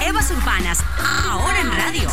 Evas Urbanas, ahora en radio.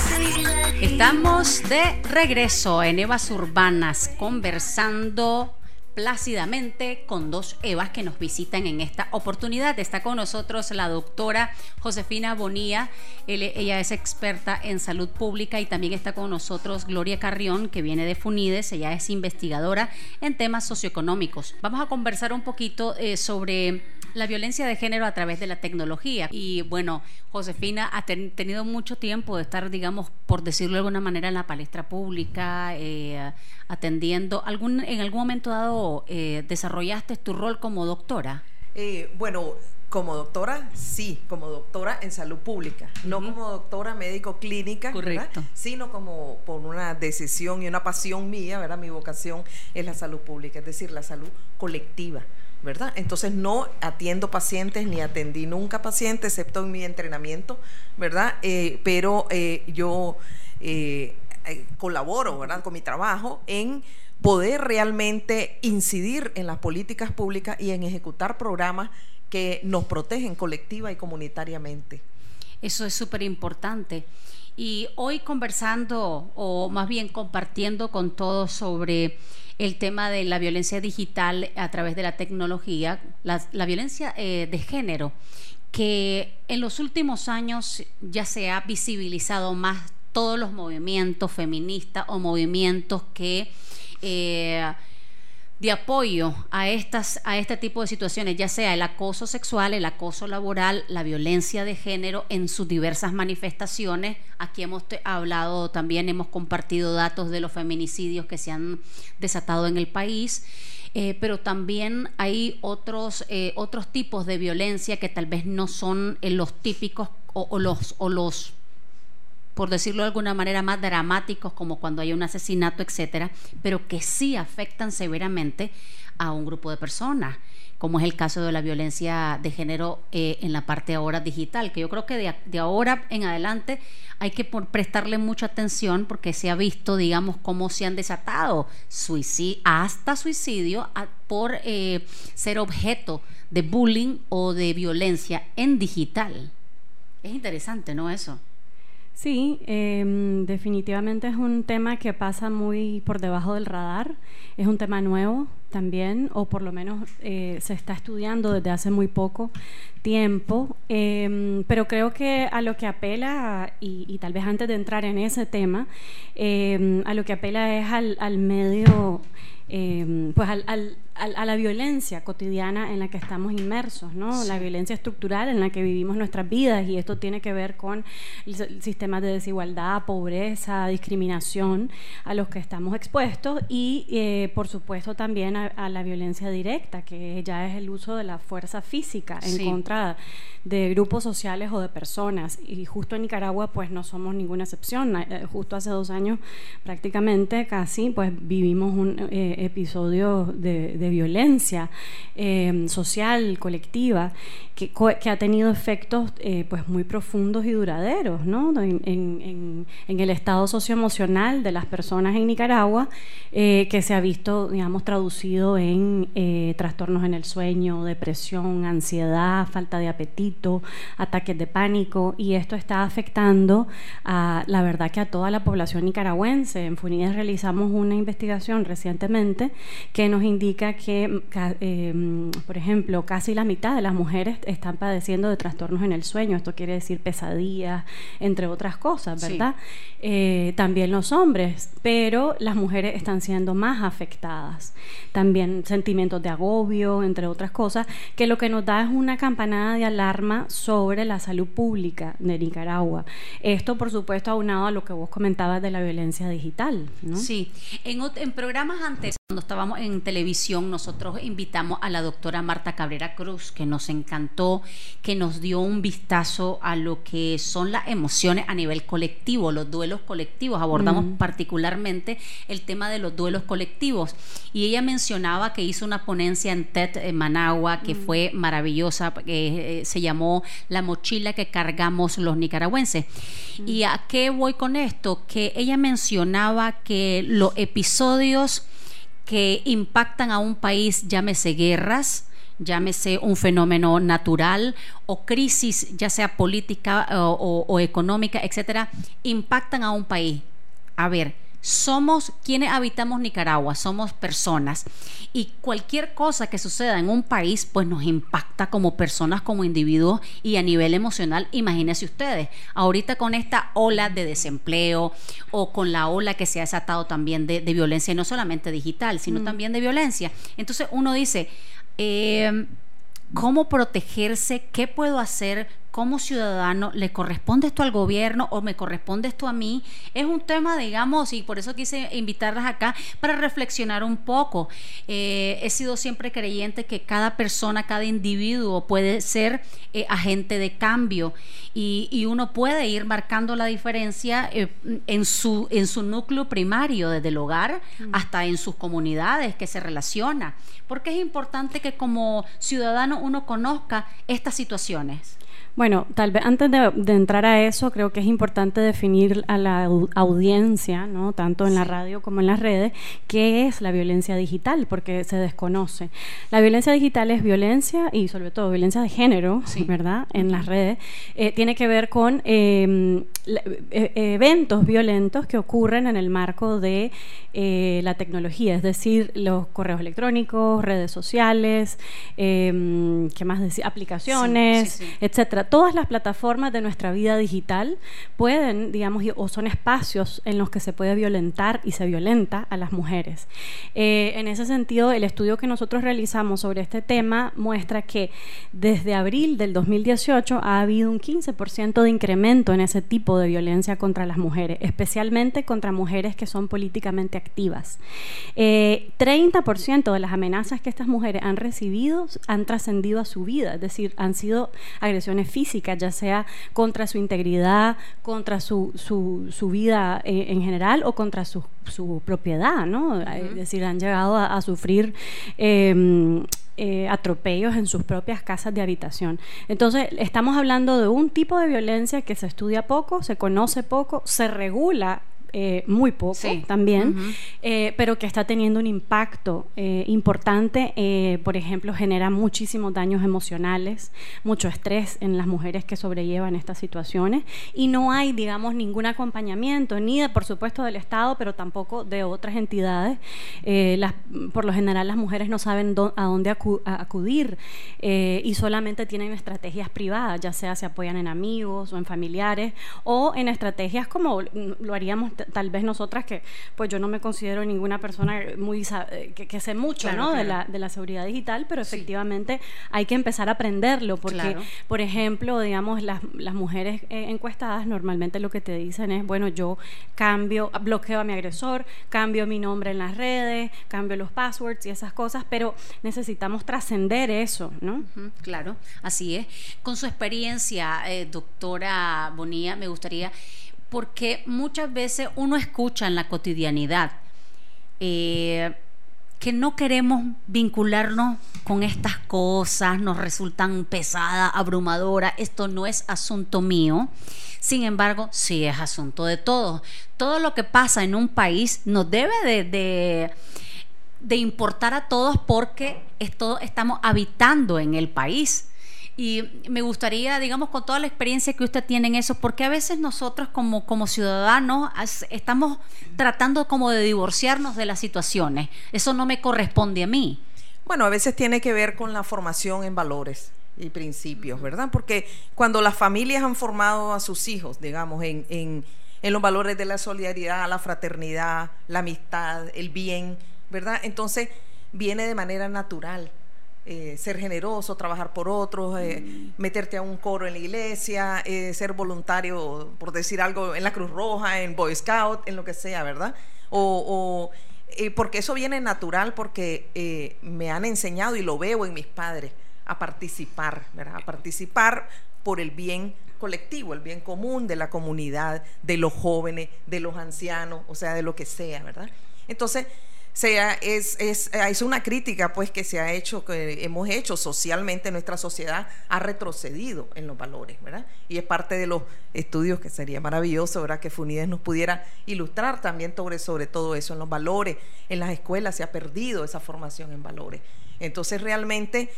Estamos de regreso en Evas Urbanas conversando plácidamente con dos Evas que nos visitan en esta oportunidad. Está con nosotros la doctora Josefina Bonía, ella es experta en salud pública y también está con nosotros Gloria Carrión, que viene de Funides, ella es investigadora en temas socioeconómicos. Vamos a conversar un poquito eh, sobre la violencia de género a través de la tecnología. Y bueno, Josefina ha tenido mucho tiempo de estar, digamos, por decirlo de alguna manera, en la palestra pública, eh, atendiendo. ¿Algún, ¿En algún momento dado eh, desarrollaste tu rol como doctora? Eh, bueno, como doctora, sí, como doctora en salud pública, no como doctora médico clínica, Correcto. sino como por una decisión y una pasión mía, ¿verdad? Mi vocación es la salud pública, es decir, la salud colectiva. ¿verdad? Entonces no atiendo pacientes ni atendí nunca pacientes, excepto en mi entrenamiento, ¿verdad? Eh, pero eh, yo eh, colaboro, ¿verdad? Con mi trabajo en poder realmente incidir en las políticas públicas y en ejecutar programas que nos protegen colectiva y comunitariamente. Eso es súper importante. Y hoy conversando, o más bien compartiendo con todos sobre el tema de la violencia digital a través de la tecnología, la, violencia eh, de género, que en los últimos años ya se ha visibilizado más todos los movimientos feministas o movimientos que... Eh, de apoyo a, estas, a este tipo de situaciones, ya sea el acoso sexual, el acoso laboral, la violencia de género en sus diversas manifestaciones. Aquí hemos hablado también, hemos compartido datos de los feminicidios que se han desatado en el país. Eh, pero también hay otros, eh, otros tipos de violencia que tal vez no son los típicos o los por decirlo de alguna manera, más dramáticos, como cuando hay un asesinato, etcétera, pero que sí afectan severamente a un grupo de personas, como es el caso de la violencia de género eh, en la parte ahora digital, que yo creo que de, ahora en adelante hay que prestarle mucha atención porque se ha visto, digamos, cómo se han desatado suicidio, hasta suicidio por eh, ser objeto de bullying o de violencia en digital. Es interesante, ¿no? Eso. Sí, em, definitivamente es un tema que pasa muy por debajo del radar. Es un tema nuevo también, o por lo menos eh, se está estudiando desde hace muy poco tiempo. Em, pero creo que a lo que apela, y, tal vez antes de entrar en ese tema, em, a lo que apela es al, al medio Em, pues al, a la violencia cotidiana en la que estamos inmersos, ¿no? La violencia estructural en la que vivimos nuestras vidas y esto tiene que ver con sistemas de desigualdad, pobreza, discriminación a los que estamos expuestos y eh, por supuesto también a, la violencia directa, que ya es el uso de la fuerza física en contra de grupos sociales o de personas. Y justo en Nicaragua pues no somos ninguna excepción, eh, justo hace dos años prácticamente casi pues vivimos un eh, episodios de, violencia eh, social, colectiva, que, que, ha tenido efectos eh, pues muy profundos y duraderos ¿no? en, en, en, el estado socioemocional de las personas en Nicaragua, eh, que se ha visto, digamos, traducido en trastornos en el sueño, depresión, ansiedad, falta de apetito, ataques de pánico, y esto está afectando a la verdad que a toda la población nicaragüense. En Funides realizamos una investigación recientemente que nos indica que, em, por ejemplo, casi la mitad de las mujeres están padeciendo de trastornos en el sueño. Esto quiere decir pesadillas, entre otras cosas, ¿verdad? Eh, también los hombres, pero las mujeres están siendo más afectadas. También sentimientos de agobio, entre otras cosas, que lo que nos da es una campanada de alarma sobre la salud pública de Nicaragua. Esto, por supuesto, aunado a lo que vos comentabas de la violencia digital. ¿no? Sí, en, programas anteriores cuando estábamos en televisión, nosotros invitamos a la doctora Marta Cabrera Cruz, que nos encantó, que nos dio un vistazo a lo que son las emociones a nivel colectivo, los duelos colectivos. Abordamos mm. particularmente el tema de los duelos colectivos. Y ella mencionaba que hizo una ponencia en TED en Managua, que mm. fue maravillosa, que eh, se llamó La mochila que cargamos los nicaragüenses. Mm. ¿Y a qué voy con esto? Que ella mencionaba que los episodios que impactan a un país, llámese guerras, llámese un fenómeno natural o crisis, ya sea política o, o económica, etcétera, impactan a un país. A ver, somos quienes habitamos Nicaragua, somos personas y cualquier cosa que suceda en un país pues nos impacta como personas, como individuos y a nivel emocional, imagínense ustedes, ahorita con esta ola de desempleo o con la ola que se ha desatado también de, violencia, no solamente digital, sino mm. también de violencia. Entonces uno dice, eh, ¿cómo protegerse? ¿Qué puedo hacer? Como ciudadano, ¿le corresponde esto al gobierno o me corresponde esto a mí? Es un tema, digamos, y por eso quise invitarlas acá para reflexionar un poco. Eh, he sido siempre creyente que cada persona, cada individuo puede ser eh, agente de cambio y, uno puede ir marcando la diferencia eh, en, su, en su núcleo primario, desde el hogar mm. hasta en sus comunidades que se relaciona. Porque es importante que como ciudadano uno conozca estas situaciones. Bueno, tal vez antes de, entrar a eso, creo que es importante definir a la audiencia, ¿no? tanto en la radio como en las redes, qué es la violencia digital, porque se desconoce. La violencia digital es violencia y sobre todo violencia de género, ¿verdad? En las redes. Eh, tiene que ver con em, e, eventos violentos que ocurren en el marco de eh, la tecnología, es decir, los correos electrónicos, redes sociales, em, ¿qué más decir? Aplicaciones, etcétera todas las plataformas de nuestra vida digital pueden, digamos, o son espacios en los que se puede violentar y se violenta a las mujeres. Eh, en ese sentido, el estudio que nosotros realizamos sobre este tema muestra que desde abril del 2018 ha habido un 15% de incremento en ese tipo de violencia contra las mujeres, especialmente contra mujeres que son políticamente activas. 30% eh, de las amenazas que estas mujeres han recibido han trascendido a su vida, es decir, han sido agresiones física, ya sea contra su integridad, contra su, su, vida eh, en, general o contra su, su propiedad, ¿no? Es decir, han llegado a, sufrir... Em, eh, atropellos en sus propias casas de habitación. Entonces, estamos hablando de un tipo de violencia que se estudia poco, se conoce poco, se regula eh, muy poco también, eh, pero que está teniendo un impacto eh, importante. por ejemplo, genera muchísimos daños emocionales, mucho estrés en las mujeres que sobrellevan estas situaciones y no hay, digamos, ningún acompañamiento, ni de, por supuesto del Estado, pero tampoco de otras entidades. Las, por lo general, las mujeres no saben a dónde acudir y solamente tienen estrategias privadas, ya sea se apoyan en amigos o en familiares o en estrategias como lo haríamos tal vez nosotras que, pues yo no me considero ninguna persona muy eh, que, sé mucho, ¿no? De, la, de la seguridad digital, pero efectivamente hay que empezar a aprenderlo, porque, por ejemplo, digamos, las, las mujeres eh, encuestadas normalmente lo que te dicen es, bueno, yo cambio, bloqueo a mi agresor, cambio mi nombre en las redes, cambio los passwords y esas cosas, pero necesitamos trascender eso, ¿no? claro, así es. Con su experiencia, eh, doctora Bonilla, me gustaría porque muchas veces uno escucha en la cotidianidad eh, que no queremos vincularnos con estas cosas, nos resultan pesadas, abrumadoras, esto no es asunto mío. Sin embargo, sí es asunto de todos. Todo lo que pasa en un país nos debe de, de importar a todos porque estamos habitando en el país. Y me gustaría, digamos, con toda la experiencia que usted tiene en eso, porque a veces nosotros como, como ciudadanos estamos tratando como de divorciarnos de las situaciones. Eso no me corresponde a mí. Bueno, a veces tiene que ver con la formación en valores y principios, ¿verdad? Porque cuando las familias han formado a sus hijos, digamos, en, en, en los valores de la solidaridad, la fraternidad, la amistad, el bien, ¿verdad? Entonces viene de manera natural eh, ser generoso, trabajar por otros, eh, meterte a un coro en la iglesia, eh, ser voluntario, por decir algo, en la Cruz Roja, en Boy Scout, en lo que sea, ¿verdad? O, porque eso viene natural, porque me han enseñado y lo veo en mis padres a participar, ¿verdad? A participar por el bien colectivo, el bien común de la comunidad, de los jóvenes, de los ancianos, o sea, de lo que sea, ¿verdad? Entonces, sea, es, es, es, una crítica pues que se ha hecho, que hemos hecho socialmente, nuestra sociedad ha retrocedido en los valores, ¿verdad? Y es parte de los estudios que sería maravilloso, ¿verdad? Que Funides nos pudiera ilustrar también sobre, sobre todo eso, en los valores, en las escuelas se ha perdido esa formación en valores. Entonces realmente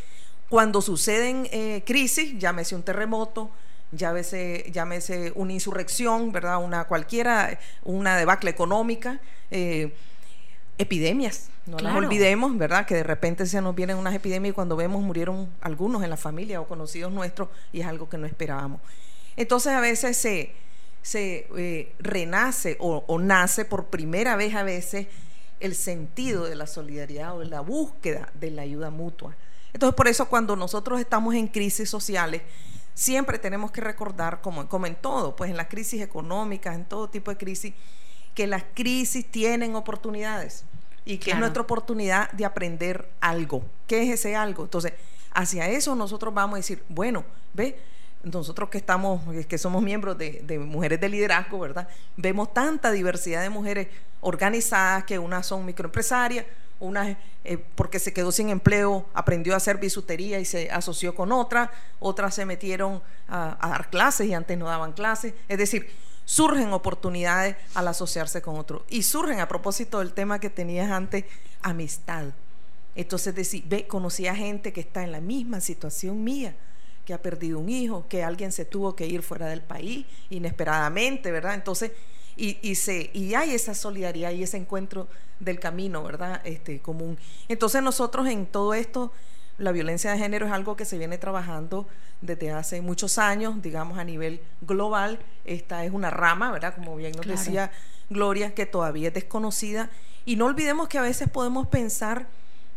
cuando suceden eh, crisis, llámese un terremoto, llámese, llámese una insurrección, ¿verdad? Una cualquiera, una debacle económica, eh, epidemias. No las olvidemos, ¿verdad? Que de repente se nos vienen unas epidemias y cuando vemos murieron algunos en la familia o conocidos nuestros y es algo que no esperábamos. Entonces a veces se, se eh, renace o, o, nace por primera vez a veces el sentido de la solidaridad o de la búsqueda de la ayuda mutua. Entonces por eso cuando nosotros estamos en crisis sociales, siempre tenemos que recordar, como, como en todo, pues en las crisis económicas, en todo tipo de crisis, que las crisis tienen oportunidades y que es nuestra oportunidad de aprender algo. ¿Qué es ese algo? Entonces, hacia eso nosotros vamos a decir, bueno, ve, nosotros que estamos, que somos miembros de, de, mujeres de liderazgo, ¿verdad? Vemos tanta diversidad de mujeres organizadas que unas son microempresarias, una eh, porque se quedó sin empleo, aprendió a hacer bisutería y se asoció con otra, otras se metieron a, a dar clases y antes no daban clases. Es decir, surgen oportunidades al asociarse con otro. Y surgen, a propósito del tema que tenías antes, amistad. Entonces, decir, ve, conocí a gente que está en la misma situación mía, que ha perdido un hijo, que alguien se tuvo que ir fuera del país inesperadamente, ¿verdad? Entonces, y, y, se, y hay esa solidaridad y ese encuentro del camino, ¿verdad? Este, común. Entonces, nosotros en todo esto la violencia de género es algo que se viene trabajando desde hace muchos años, digamos a nivel global. Esta es una rama, ¿verdad? Como bien nos decía Gloria, que todavía es desconocida. Y no olvidemos que a veces podemos pensar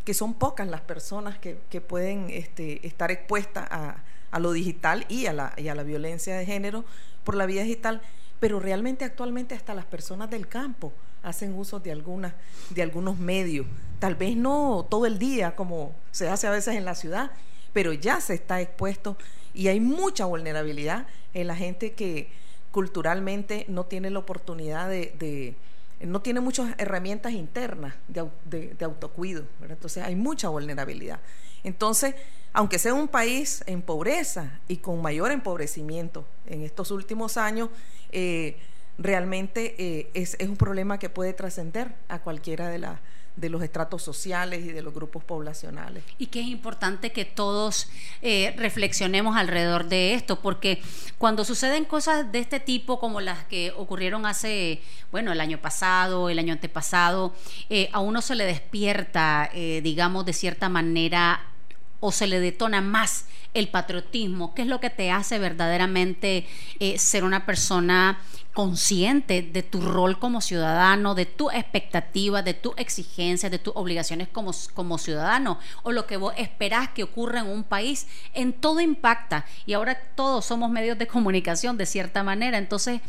que son pocas las personas que, pueden este, estar expuestas a, a, lo digital y a, la, y a la violencia de género por la vía digital, pero realmente actualmente hasta las personas del campo hacen uso de, algunas, de algunos medios. Tal vez no todo el día como se hace a veces en la ciudad, pero ya se está expuesto y hay mucha vulnerabilidad en la gente que culturalmente no tiene la oportunidad de, no tiene muchas herramientas internas de, autocuido. Entonces hay mucha vulnerabilidad. Entonces, aunque sea un país en pobreza y con mayor empobrecimiento en estos últimos años, eh, realmente eh, es, un problema que puede trascender a cualquiera de, la, de los estratos sociales y de los grupos poblacionales. Y que es importante que todos eh, reflexionemos alrededor de esto, porque cuando suceden cosas de este tipo, como las que ocurrieron hace, bueno, el año pasado, el año antepasado, eh, a uno se le despierta, digamos, de cierta manera, o se le detona más el patriotismo, qué es lo que te hace verdaderamente ser una persona consciente de tu rol como ciudadano, de tu expectativa, de tu exigencia, de tus obligaciones como, como ciudadano o lo que vos esperás que ocurra en un país, en todo impacta. Y ahora todos somos medios de comunicación de cierta manera. Entonces,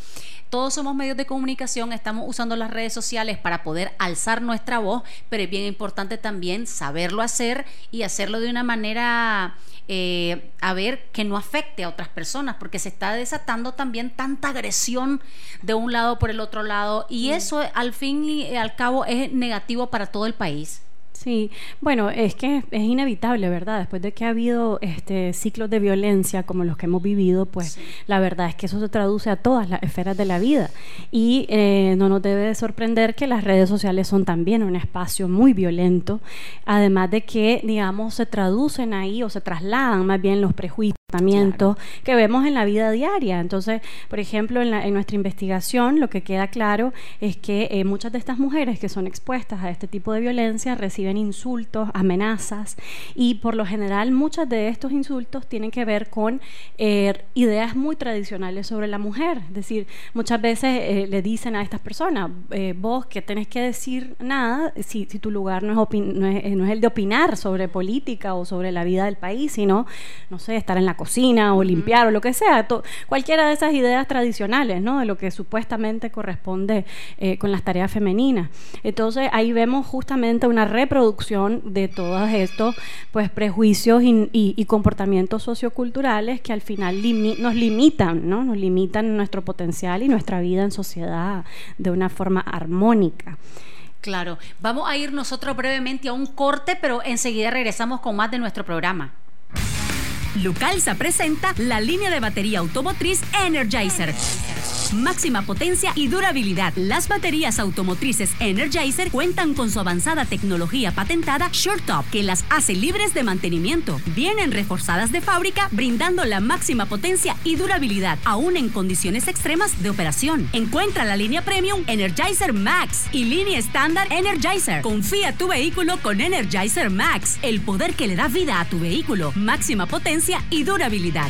todos somos medios de comunicación, estamos usando las redes sociales para poder alzar nuestra voz, pero es bien importante también saberlo hacer y hacerlo de una manera eh, a ver que no afecte a otras personas, porque se está desatando también tanta agresión de un lado por el otro lado y eso al fin y al cabo es negativo para todo el país. Sí, bueno, es que es inevitable, ¿verdad? Después de que ha habido este ciclos de violencia como los que hemos vivido, pues la verdad es que eso se traduce a todas las esferas de la vida. Y eh, no nos debe sorprender que las redes sociales son también un espacio muy violento, además de que, digamos, se traducen ahí o se trasladan más bien los prejuicios que vemos en la vida diaria. Entonces, por ejemplo, en, nuestra investigación lo que queda claro es que eh, muchas de estas mujeres que son expuestas a este tipo de violencia reciben insultos, amenazas y por lo general muchos de estos insultos tienen que ver con eh, ideas muy tradicionales sobre la mujer. Es decir, muchas veces eh, le dicen a estas personas, vos que tenés que decir nada si, tu lugar no es, no es, no, es, el de opinar sobre política o sobre la vida del país, sino, no sé, estar en la cocina o limpiar o lo que sea, cualquiera de esas ideas tradicionales, ¿no? De lo que supuestamente corresponde eh, con las tareas femeninas. Entonces ahí vemos justamente una reproducción de todos estos pues prejuicios y, comportamientos socioculturales que al final nos limitan, ¿no? Nos limitan nuestro potencial y nuestra vida en sociedad de una forma armónica. Claro, vamos a ir nosotros brevemente a un corte, pero enseguida regresamos con más de nuestro programa. Lucalza presenta la línea de batería automotriz Energizer máxima potencia y durabilidad. Las baterías automotrices Energizer cuentan con su avanzada tecnología patentada SureTop, que las hace libres de mantenimiento. Vienen reforzadas de fábrica, brindando la máxima potencia y durabilidad, aún en condiciones extremas de operación. Encuentra la línea Premium Energizer Max y línea estándar Energizer. Confía tu vehículo con Energizer Max, el poder que le da vida a tu vehículo, máxima potencia y durabilidad.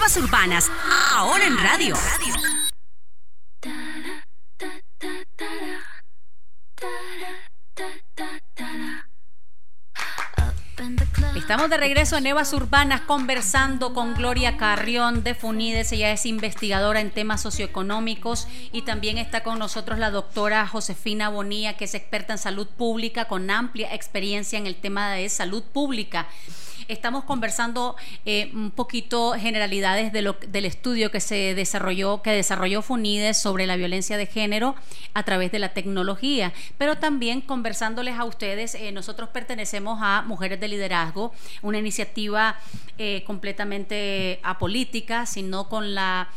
Evas Urbanas, ahora en radio. Estamos de regreso en Evas Urbanas conversando con Gloria Carrión de Funides. Ella es investigadora en temas socioeconómicos y también está con nosotros la doctora Josefina Bonilla, que es experta en salud pública con amplia experiencia en el tema de salud pública. Estamos conversando eh, un poquito generalidades del estudio que se desarrolló, que desarrolló FUNIDES sobre la violencia de género a través de la tecnología, pero también conversándoles a ustedes, eh, nosotros pertenecemos a Mujeres de Liderazgo, una iniciativa eh, completamente apolítica, sino con la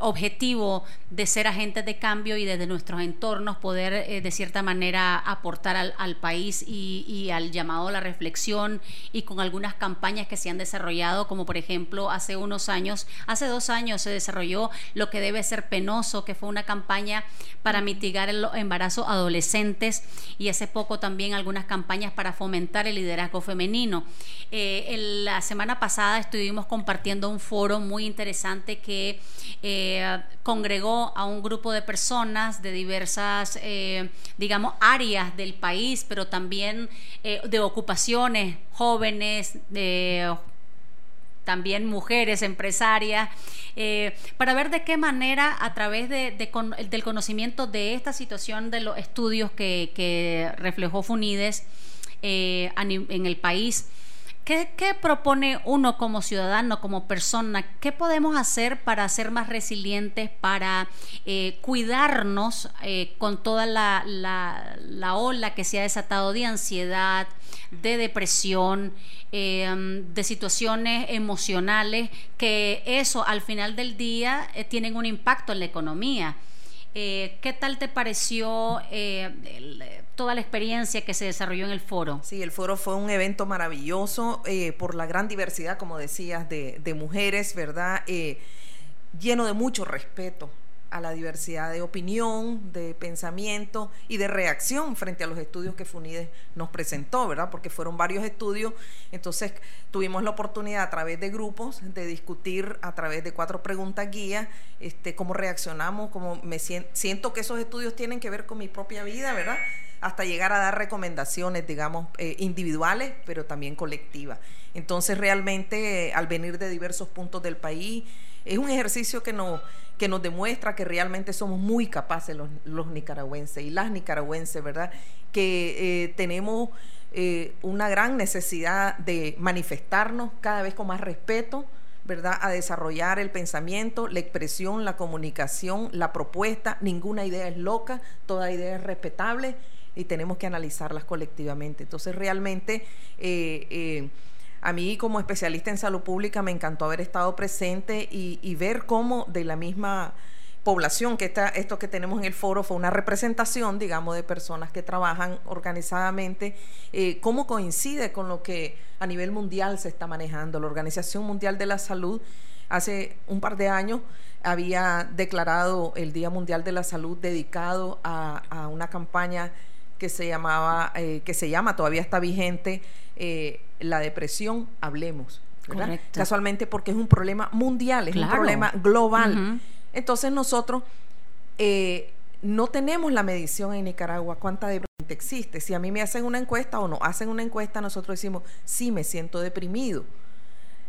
objetivo de ser agentes de cambio y desde nuestros entornos poder de cierta manera aportar al, país y, y, al llamado a la reflexión y con algunas campañas que se han desarrollado, como por ejemplo hace unos años, hace dos años se desarrolló lo que debe ser penoso, que fue una campaña para mitigar el embarazo adolescentes y hace poco también algunas campañas para fomentar el liderazgo femenino. Eh, la semana pasada estuvimos compartiendo un foro muy interesante que eh, congregó a un grupo de personas de diversas, eh, digamos, áreas del país, pero también de ocupaciones, jóvenes, también mujeres empresarias, para ver de qué manera a través de, del conocimiento de esta situación de los estudios que, reflejó Funides en el país, ¿Qué, propone uno como ciudadano, como persona? ¿Qué podemos hacer para ser más resilientes, para eh, cuidarnos eh, con toda la, ola que se ha desatado de ansiedad, de depresión, eh, de situaciones emocionales, que eso al final del día tienen un impacto en la economía? ¿Qué tal te pareció toda la experiencia que se desarrolló en el foro. Sí, el foro fue un evento maravilloso eh, por la gran diversidad, como decías, de, mujeres, ¿verdad? Eh, lleno de mucho respeto a la diversidad de opinión, de pensamiento y de reacción frente a los estudios que FUNIDES nos presentó, ¿verdad? Porque fueron varios estudios, entonces tuvimos la oportunidad a través de grupos de discutir a través de cuatro preguntas guías este, cómo reaccionamos, cómo me siento, siento que esos estudios tienen que ver con mi propia vida, ¿verdad? Hasta llegar a dar recomendaciones, digamos, eh, individuales, pero también colectivas. Entonces, realmente, al venir de diversos puntos del país, es un ejercicio que nos, que nos demuestra que realmente somos muy capaces los, nicaragüenses y las nicaragüenses, ¿verdad? Que eh, tenemos eh, una gran necesidad de manifestarnos cada vez con más respeto, ¿verdad? A desarrollar el pensamiento, la expresión, la comunicación, la propuesta. Ninguna idea es loca, toda idea es respetable y tenemos que analizarlas colectivamente. Entonces, realmente, eh, eh, a mí como especialista en salud pública me encantó haber estado presente y, ver cómo de la misma población, que está, esto que tenemos en el foro fue una representación, digamos, de personas que trabajan organizadamente, eh, cómo coincide con lo que a nivel mundial se está manejando. La Organización Mundial de la Salud hace un par de años había declarado el Día Mundial de la Salud dedicado a, a una campaña que se llamaba, eh, que se llama, todavía está vigente, eh, la depresión, hablemos. Casualmente porque es un problema mundial, es un problema global. Entonces nosotros, eh, no tenemos la medición en Nicaragua cuánta depresión existe. Si a mí me hacen una encuesta o no hacen una encuesta, nosotros decimos, sí, me siento deprimido.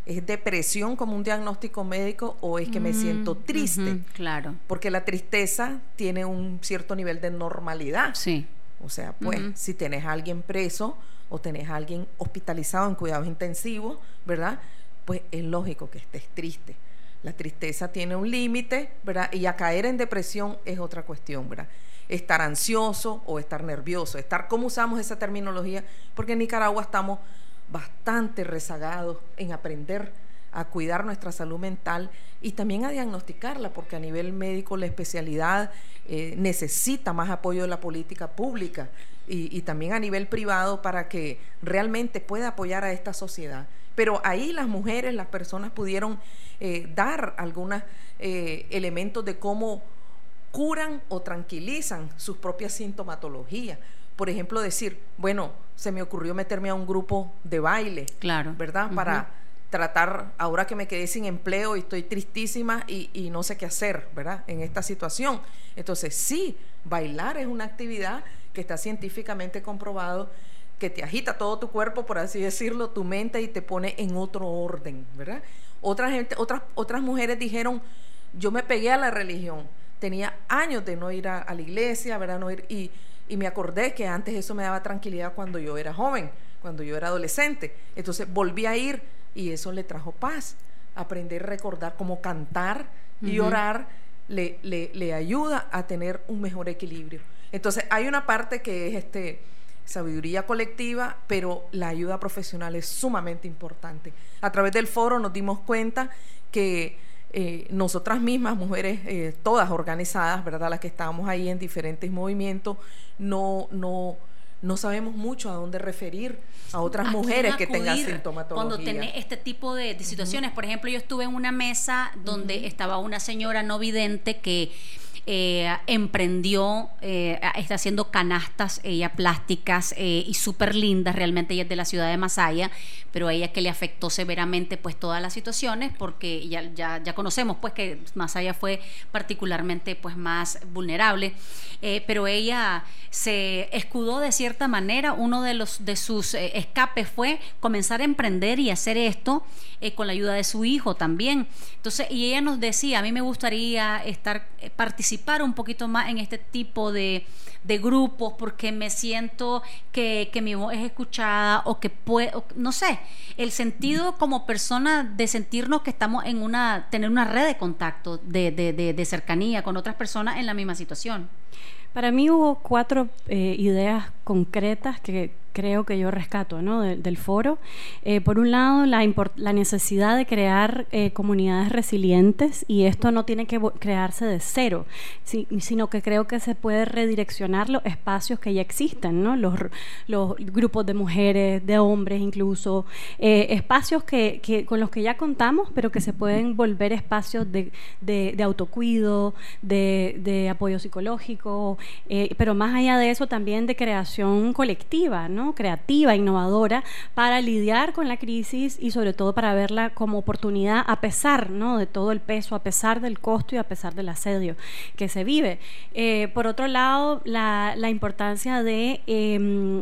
¿Es depresión como un diagnóstico médico o es que me siento mm, triste? claro. Porque la tristeza tiene un cierto nivel de normalidad. Sí. O sea, pues, si tenés a alguien preso o tenés a alguien hospitalizado en cuidados intensivos, ¿verdad? Pues es lógico que estés triste. La tristeza tiene un límite, ¿verdad? Y a caer en depresión es otra cuestión, ¿verdad? Estar ansioso o estar nervioso, estar, ¿cómo usamos esa terminología? Porque en Nicaragua estamos bastante rezagados en aprender a cuidar nuestra salud mental y también a diagnosticarla, porque a nivel médico la especialidad eh, necesita más apoyo de la política pública y, también a nivel privado para que realmente pueda apoyar a esta sociedad. Pero ahí las mujeres, las personas pudieron eh, dar algunos eh, elementos de cómo curan o tranquilizan sus propias sintomatologías por ejemplo, decir, bueno, se me ocurrió meterme a un grupo de baile, claro. ¿verdad? Para tratar, ahora que me quedé sin empleo y estoy tristísima y, no sé qué hacer, ¿verdad? En esta situación. Entonces, sí, bailar es una actividad que está científicamente comprobado que te agita todo tu cuerpo, por así decirlo, tu mente y te pone en otro orden, ¿verdad? Otra gente, otras, otras mujeres dijeron, yo me pegué a la religión, tenía años de no ir a, a la iglesia, ¿verdad? No ir, y y me acordé que antes eso me daba tranquilidad cuando yo era joven, cuando yo era adolescente. Entonces volví a ir y eso le trajo paz. Aprender a recordar cómo cantar y orar le, le, ayuda a tener un mejor equilibrio. Entonces hay una parte que es este sabiduría colectiva, pero la ayuda profesional es sumamente importante. A través del foro nos dimos cuenta que eh, nosotras mismas, mujeres eh, todas organizadas, ¿verdad? Las que estábamos ahí en diferentes movimientos, no, no, no sabemos mucho a dónde referir a otras mujeres que tengan sintomatología. Cuando tenés este tipo de, situaciones, por ejemplo, yo estuve en una mesa donde estaba una señora no vidente que eh, emprendió, eh, está haciendo canastas, ella plásticas eh, y súper lindas, realmente ella es de la ciudad de Masaya, pero a ella que le afectó severamente pues todas las situaciones, porque ya, ya, ya conocemos pues que Masaya fue particularmente pues más vulnerable, pero ella se escudó de cierta manera, uno de, los, de sus escapes fue comenzar a emprender y hacer esto con la ayuda de su hijo también. Entonces, y ella nos decía, a mí me gustaría estar participando un poquito más en este tipo de, grupos porque me siento que, mi voz es escuchada o que puedo, no sé, el sentido como persona de sentirnos que estamos en una, tener una red de contacto, de, de, cercanía con otras personas en la misma situación. Para mí hubo cuatro eh, ideas concretas que creo que yo rescato ¿no? del foro. Eh, por un lado, la, la necesidad de crear eh, comunidades resilientes y esto no tiene que crearse de cero, sino que creo que se puede redireccionar los espacios que ya existen, ¿no? los, grupos de mujeres, de hombres incluso, espacios que, con los que ya contamos, pero que se pueden volver espacios de, autocuido, de, apoyo psicológico, pero más allá de eso también de creación colectiva, ¿no? creativa, innovadora, para lidiar con la crisis y sobre todo para verla como oportunidad a pesar ¿no? de todo el peso, a pesar del costo y a pesar del asedio que se vive. Eh, por otro lado, la, importancia de, em,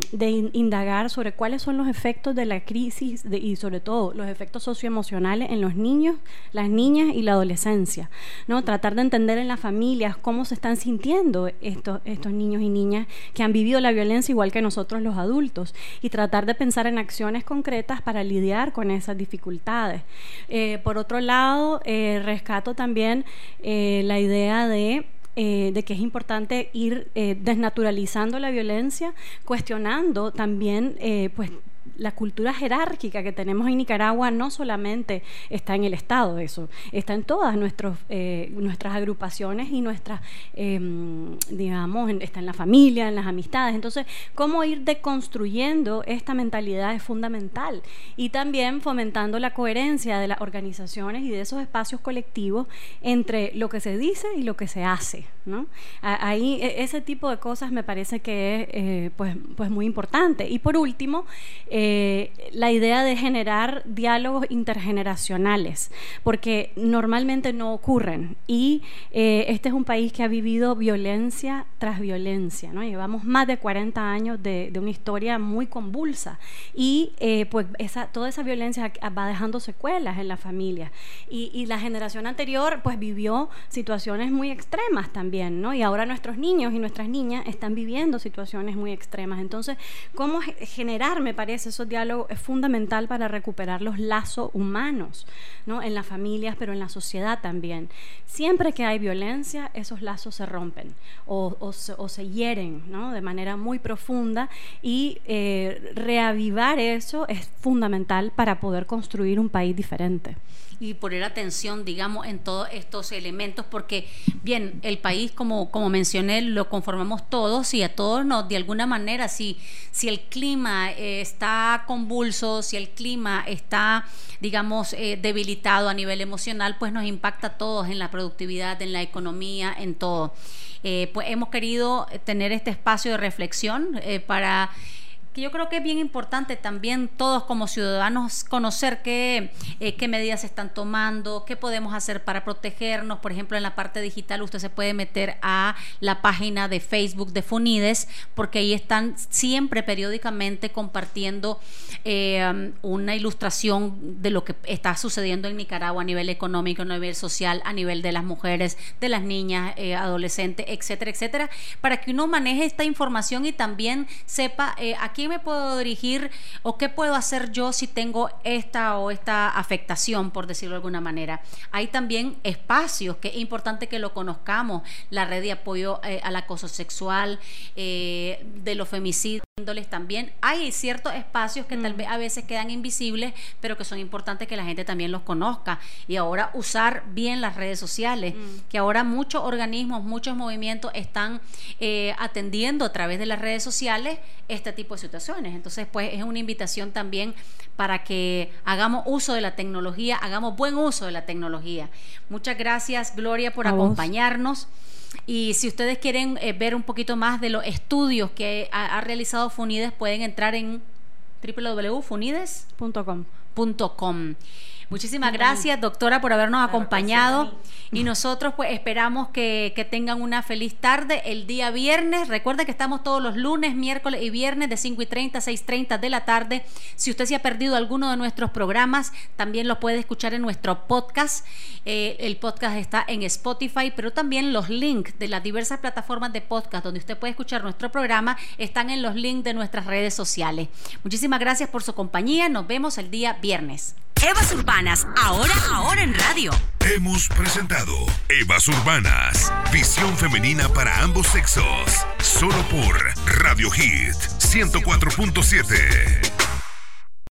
indagar sobre cuáles son los efectos de la crisis y sobre todo los efectos socioemocionales en los niños, las niñas y la adolescencia. ¿no? Tratar de entender en las familias cómo se están sintiendo estos, estos niños y niñas que han vivido la violencia igual que nosotros los adultos y tratar de pensar en acciones concretas para lidiar con esas dificultades. Eh, por otro lado, eh, rescato también eh, la idea de de que es importante ir desnaturalizando la violencia, cuestionando también pues la cultura jerárquica que tenemos en Nicaragua no solamente está en el Estado, eso, está en todas nuestros, eh, nuestras agrupaciones y nuestras, em, digamos, está en la familia, en las amistades. Entonces, cómo ir deconstruyendo esta mentalidad es fundamental y también fomentando la coherencia de las organizaciones y de esos espacios colectivos entre lo que se dice y lo que se hace. ¿no? Ahí e, ese tipo de cosas me parece que es eh, pues, pues muy importante. Y por último, eh, la idea de generar diálogos intergeneracionales, porque normalmente no ocurren. Y eh, este es un país que ha vivido violencia tras violencia, ¿no? Llevamos más de 40 años de, una historia muy convulsa y eh, pues esa, toda esa violencia va dejando secuelas en la familia. Y, y, la generación anterior pues vivió situaciones muy extremas también, ¿no? Y ahora nuestros niños y nuestras niñas están viviendo situaciones muy extremas. Entonces, ¿cómo generar, me parece, esos diálogos es fundamental para recuperar los lazos humanos, ¿no? En las familias, pero en la sociedad también. Siempre que hay violencia, esos lazos se rompen o, o, se, hieren, ¿no? De manera muy profunda y eh, reavivar eso es fundamental para poder construir un país diferente y poner atención, digamos, en todos estos elementos, porque, bien, el país, como, como mencioné, lo conformamos todos y a todos nos, de alguna manera, si, si el clima eh, está convulso, si el clima está, digamos, eh, debilitado a nivel emocional, pues nos impacta a todos en la productividad, en la economía, en todo. Eh, pues hemos querido tener este espacio de reflexión para que yo creo que es bien importante también todos como ciudadanos conocer qué, eh, qué medidas se están tomando, qué podemos hacer para protegernos. Por ejemplo, en la parte digital usted se puede meter a la página de Facebook de Funides, porque ahí están siempre periódicamente compartiendo eh, una ilustración de lo que está sucediendo en Nicaragua a nivel económico, a nivel social, a nivel de las mujeres, de las niñas, eh, adolescentes, etcétera, etcétera, para que uno maneje esta información y también sepa a quién me puedo dirigir o qué puedo hacer yo si tengo esta o esta afectación, por decirlo de alguna manera? Hay también espacios que es importante que lo conozcamos, la red de apoyo eh, al acoso sexual, eh, de los femicidios también. Hay ciertos espacios que tal mm. vez a veces quedan invisibles, pero que son importantes que la gente también los conozca. Y ahora usar bien las redes sociales, mm. que ahora muchos organismos, muchos movimientos están eh, atendiendo a través de las redes sociales este tipo de situaciones. Entonces, pues es una invitación también para que hagamos uso de la tecnología, hagamos buen uso de la tecnología. Muchas gracias, Gloria, por acompañarnos. Y si ustedes quieren eh, ver un poquito más de los estudios que ha, realizado Funides, pueden entrar en www.funides.com. Muchísimas gracias, doctora, por habernos acompañado. Y nosotros pues esperamos que, tengan una feliz tarde el día viernes. Recuerde que estamos todos los lunes, miércoles y viernes de 5 y 30 a 6 30 de la tarde. Si usted se ha perdido alguno de nuestros programas, también lo puede escuchar en nuestro podcast. Eh, el podcast está en Spotify, pero también los links de las diversas plataformas de podcast donde usted puede escuchar nuestro programa están en los links de nuestras redes sociales. Muchísimas gracias por su compañía. Nos vemos el día viernes. Evas Urbanas, ahora, ahora en radio. Hemos presentado Evas Urbanas, visión femenina para ambos sexos, solo por Radio Hit 104.7.